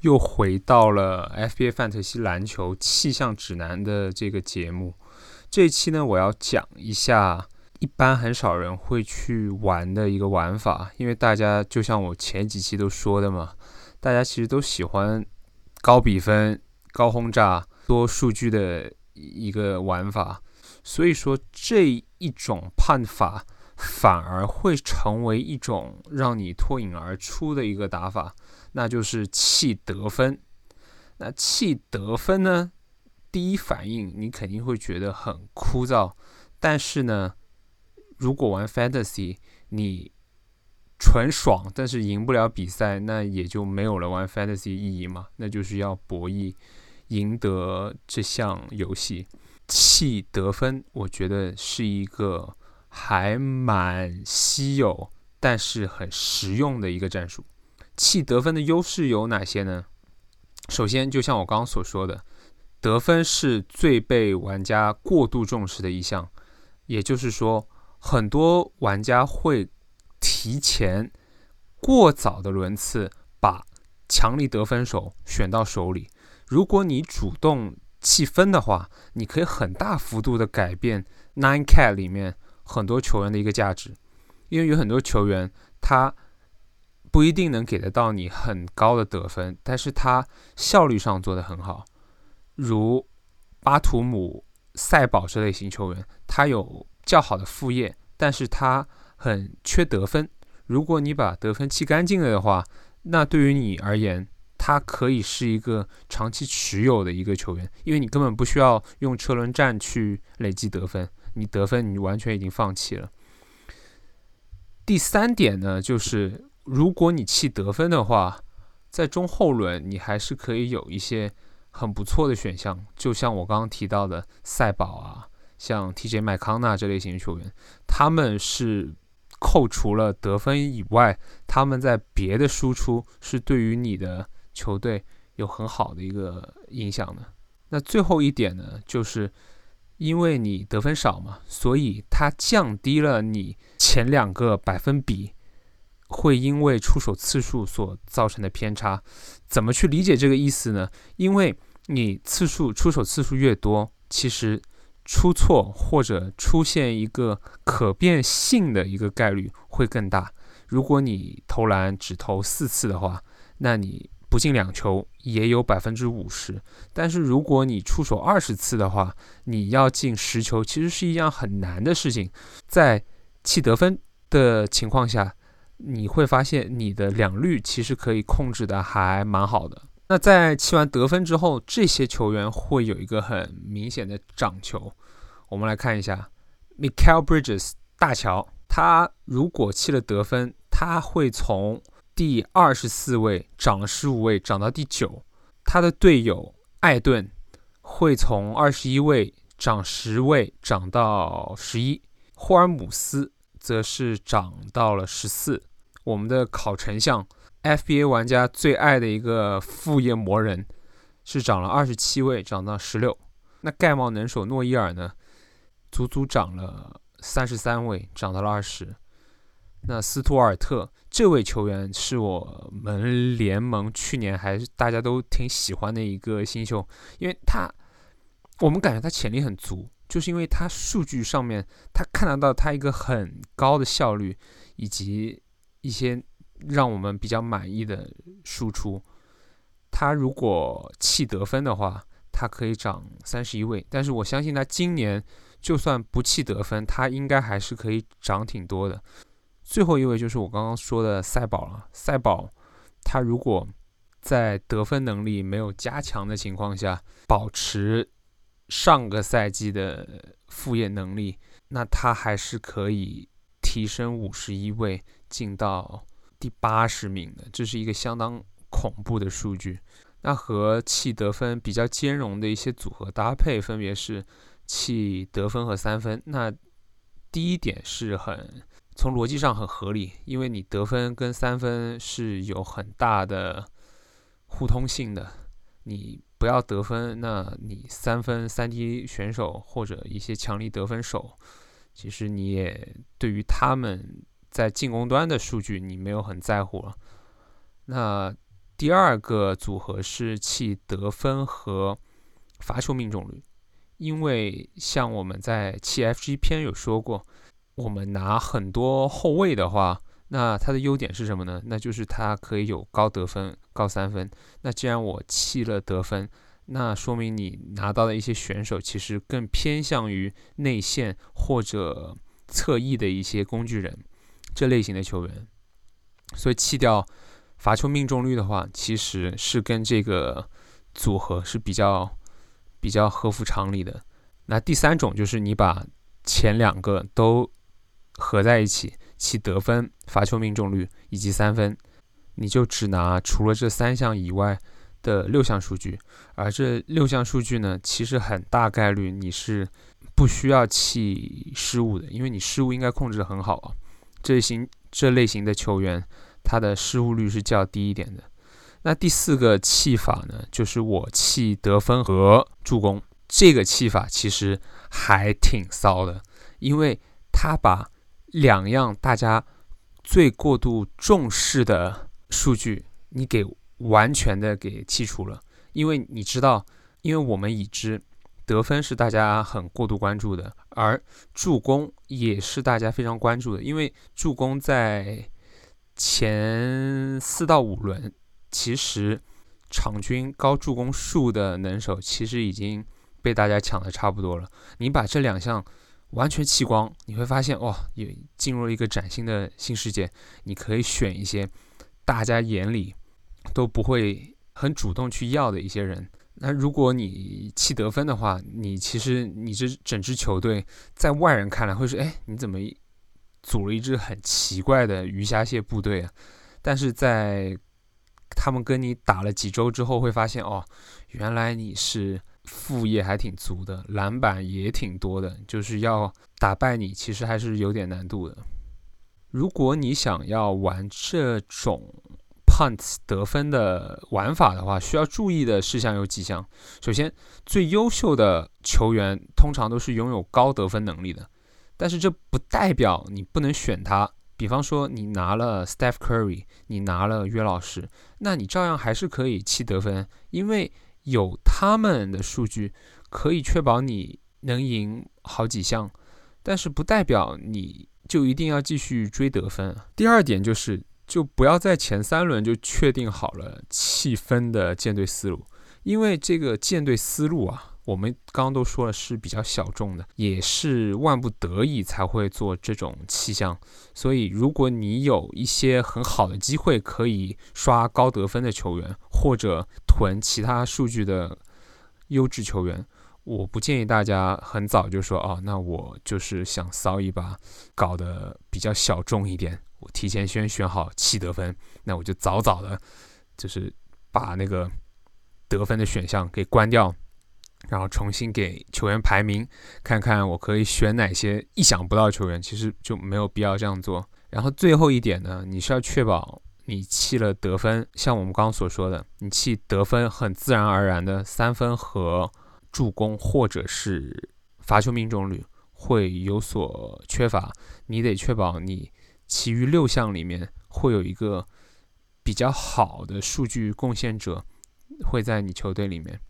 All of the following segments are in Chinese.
又回到了 FBA 范特西篮球气象指南的这个节目。这一期呢，我要讲一下一般很少人会去玩的一个玩法，因为大家就像我前几期都说的嘛，大家其实都喜欢高比分、高轰炸、多数据的一个玩法，所以说这一种判法。反而会成为一种让你脱颖而出的一个打法，那就是弃得分。那弃得分呢？第一反应你肯定会觉得很枯燥，但是呢，如果玩 Fantasy，你纯爽，但是赢不了比赛，那也就没有了玩 Fantasy 意义嘛。那就是要博弈赢得这项游戏。弃得分，我觉得是一个。还蛮稀有，但是很实用的一个战术。弃得分的优势有哪些呢？首先，就像我刚刚所说的，得分是最被玩家过度重视的一项，也就是说，很多玩家会提前过早的轮次把强力得分手选到手里。如果你主动弃分的话，你可以很大幅度的改变 Nine Cat 里面。很多球员的一个价值，因为有很多球员他不一定能给得到你很高的得分，但是他效率上做得很好，如巴图姆、赛宝这类型球员，他有较好的副业，但是他很缺得分。如果你把得分弃干净了的话，那对于你而言，他可以是一个长期持有的一个球员，因为你根本不需要用车轮战去累积得分。你得分，你完全已经放弃了。第三点呢，就是如果你弃得分的话，在中后轮你还是可以有一些很不错的选项，就像我刚刚提到的赛宝啊，像 TJ 麦康纳这类型的球员，他们是扣除了得分以外，他们在别的输出是对于你的球队有很好的一个影响的。那最后一点呢，就是。因为你得分少嘛，所以它降低了你前两个百分比会因为出手次数所造成的偏差。怎么去理解这个意思呢？因为你次数出手次数越多，其实出错或者出现一个可变性的一个概率会更大。如果你投篮只投四次的话，那你。不进两球也有百分之五十，但是如果你出手二十次的话，你要进十球其实是一样很难的事情。在弃得分的情况下，你会发现你的两率其实可以控制的还蛮好的。那在弃完得分之后，这些球员会有一个很明显的涨球。我们来看一下，Michael Bridges 大乔，他如果弃了得分，他会从。第二十四位涨了十五位，涨到第九。他的队友艾顿会从二十一位涨十位，涨到十一。霍尔姆斯则是涨到了十四。我们的考成像 FBA 玩家最爱的一个副业魔人是涨了二十七位，涨到十六。那盖帽能手诺伊尔呢，足足涨了三十三位，涨到了二十。那斯图尔特这位球员是我们联盟去年还是大家都挺喜欢的一个新秀，因为他我们感觉他潜力很足，就是因为他数据上面他看得到他一个很高的效率以及一些让我们比较满意的输出。他如果弃得分的话，他可以涨三十一位，但是我相信他今年就算不弃得分，他应该还是可以涨挺多的。最后一位就是我刚刚说的赛宝了。赛宝，他如果在得分能力没有加强的情况下，保持上个赛季的副业能力，那他还是可以提升五十一位，进到第八十名的。这是一个相当恐怖的数据。那和弃得分比较兼容的一些组合搭配，分别是弃得分和三分。那第一点是很。从逻辑上很合理，因为你得分跟三分是有很大的互通性的。你不要得分，那你三分三 D 选手或者一些强力得分手，其实你也对于他们在进攻端的数据你没有很在乎了。那第二个组合是弃得分和罚球命中率，因为像我们在弃 FG 篇有说过，我们拿很多后卫的话，那它的优点是什么呢？那就是它可以有高得分、高三分。那既然我弃了得分，那说明你拿到的一些选手其实更偏向于内线或者侧翼的一些工具人这类型的球员，所以弃掉。罚球命中率的话，其实是跟这个组合是比较比较合乎常理的。那第三种就是你把前两个都合在一起，其得分、罚球命中率以及三分，你就只拿除了这三项以外的六项数据。而这六项数据呢，其实很大概率你是不需要弃失误的，因为你失误应该控制得很好啊。这型这类型的球员。他的失误率是较低一点的。那第四个弃法呢，就是我弃得分和助攻。这个弃法其实还挺骚的，因为他把两样大家最过度重视的数据，你给完全的给剔除了。因为你知道，因为我们已知得分是大家很过度关注的，而助攻也是大家非常关注的，因为助攻在前四到五轮，其实场均高助攻数的能手其实已经被大家抢的差不多了。你把这两项完全弃光，你会发现，哇，也进入了一个崭新的新世界。你可以选一些大家眼里都不会很主动去要的一些人。那如果你弃得分的话，你其实你这整支球队在外人看来会说，哎，你怎么？组了一支很奇怪的鱼虾蟹部队啊，但是在他们跟你打了几周之后，会发现哦，原来你是副业还挺足的，篮板也挺多的，就是要打败你，其实还是有点难度的。如果你想要玩这种 punt 得分的玩法的话，需要注意的事项有几项。首先，最优秀的球员通常都是拥有高得分能力的。但是这不代表你不能选他。比方说，你拿了 Steph Curry，你拿了约老师，那你照样还是可以弃得分，因为有他们的数据可以确保你能赢好几项。但是不代表你就一定要继续追得分。第二点就是，就不要在前三轮就确定好了弃分的舰队思路，因为这个舰队思路啊。我们刚刚都说了是比较小众的，也是万不得已才会做这种气象。所以，如果你有一些很好的机会可以刷高得分的球员，或者囤其他数据的优质球员，我不建议大家很早就说哦，那我就是想骚一把，搞得比较小众一点。我提前先选好七得分，那我就早早的，就是把那个得分的选项给关掉。然后重新给球员排名，看看我可以选哪些意想不到球员，其实就没有必要这样做。然后最后一点呢，你是要确保你弃了得分，像我们刚刚所说的，你弃得分很自然而然的三分和助攻或者是罚球命中率会有所缺乏，你得确保你其余六项里面会有一个比较好的数据贡献者会在你球队里面。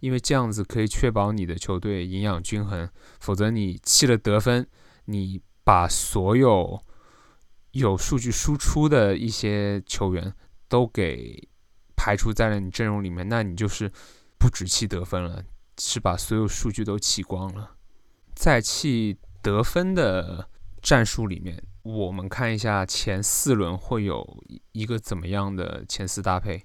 因为这样子可以确保你的球队营养均衡，否则你弃了得分，你把所有有数据输出的一些球员都给排除在了你阵容里面，那你就是不止弃得分了，是把所有数据都弃光了。在弃得分的战术里面，我们看一下前四轮会有一个怎么样的前四搭配。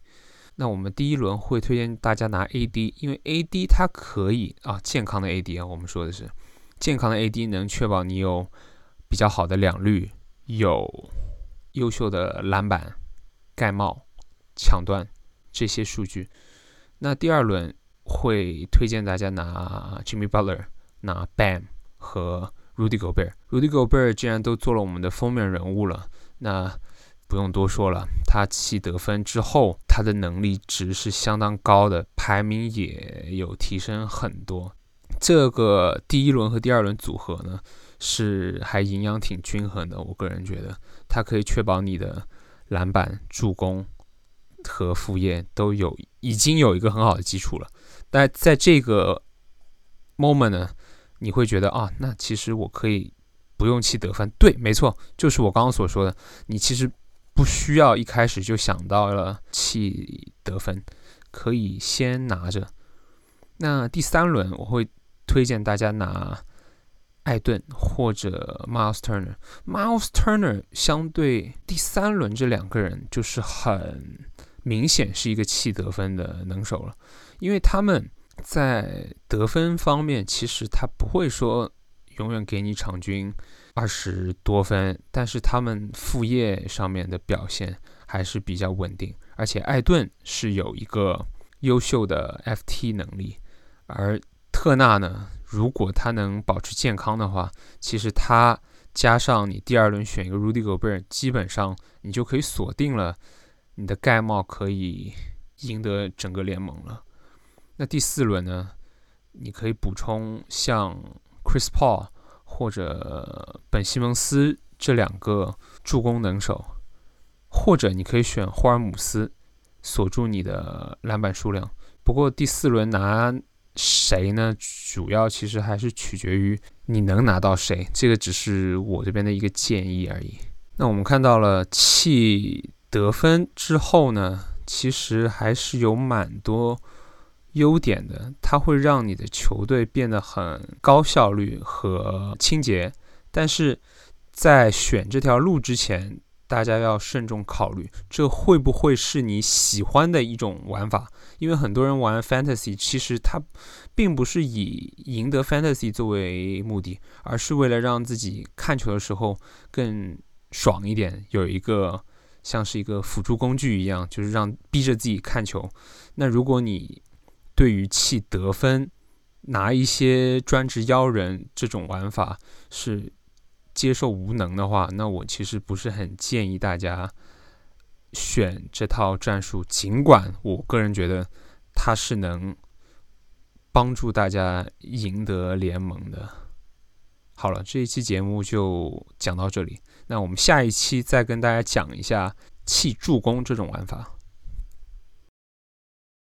那我们第一轮会推荐大家拿 AD，因为 AD 它可以啊，健康的 AD 啊，我们说的是健康的 AD 能确保你有比较好的两率，有优秀的篮板、盖帽、抢断这些数据。那第二轮会推荐大家拿 Jimmy Butler、拿 Bam 和 Rudy Gobert。Rudy Gobert 既然都做了我们的封面人物了，那不用多说了，他弃得分之后，他的能力值是相当高的，排名也有提升很多。这个第一轮和第二轮组合呢，是还营养挺均衡的。我个人觉得，它可以确保你的篮板、助攻和副业都有已经有一个很好的基础了。但在这个 moment 呢，你会觉得啊，那其实我可以不用弃得分。对，没错，就是我刚刚所说的，你其实不需要一开始就想到了弃得分，可以先拿着。那第三轮我会推荐大家拿艾顿或者 Miles Turner。Miles Turner 相对第三轮这两个人就是很明显是一个弃得分的能手了，因为他们在得分方面其实他不会说永远给你场均二十多分，但是他们副业上面的表现还是比较稳定，而且艾顿是有一个优秀的 FT 能力。而特纳呢，如果他能保持健康的话，其实他加上你第二轮选一个 Rudy Gobert，基本上你就可以锁定了你的盖帽可以赢得整个联盟了。那第四轮呢，你可以补充像 Chris Paul 或者本西蒙斯这两个助攻能手，或者你可以选霍尔姆斯锁住你的篮板数量。不过第四轮拿。谁呢？主要其实还是取决于你能拿到谁，这个只是我这边的一个建议而已。那我们看到了弃得分之后呢，其实还是有蛮多优点的，它会让你的球队变得很高效率和清洁。但是在选这条路之前，大家要慎重考虑，这会不会是你喜欢的一种玩法？因为很多人玩 fantasy，其实他并不是以赢得 fantasy 作为目的，而是为了让自己看球的时候更爽一点，有一个像是一个辅助工具一样，就是让逼着自己看球。那如果你对于弃得分、拿一些专职妖人这种玩法是。接受无能的话，那我其实不是很建议大家选这套战术。尽管我个人觉得它是能帮助大家赢得联盟的。好了，这一期节目就讲到这里。那我们下一期再跟大家讲一下弃助攻这种玩法。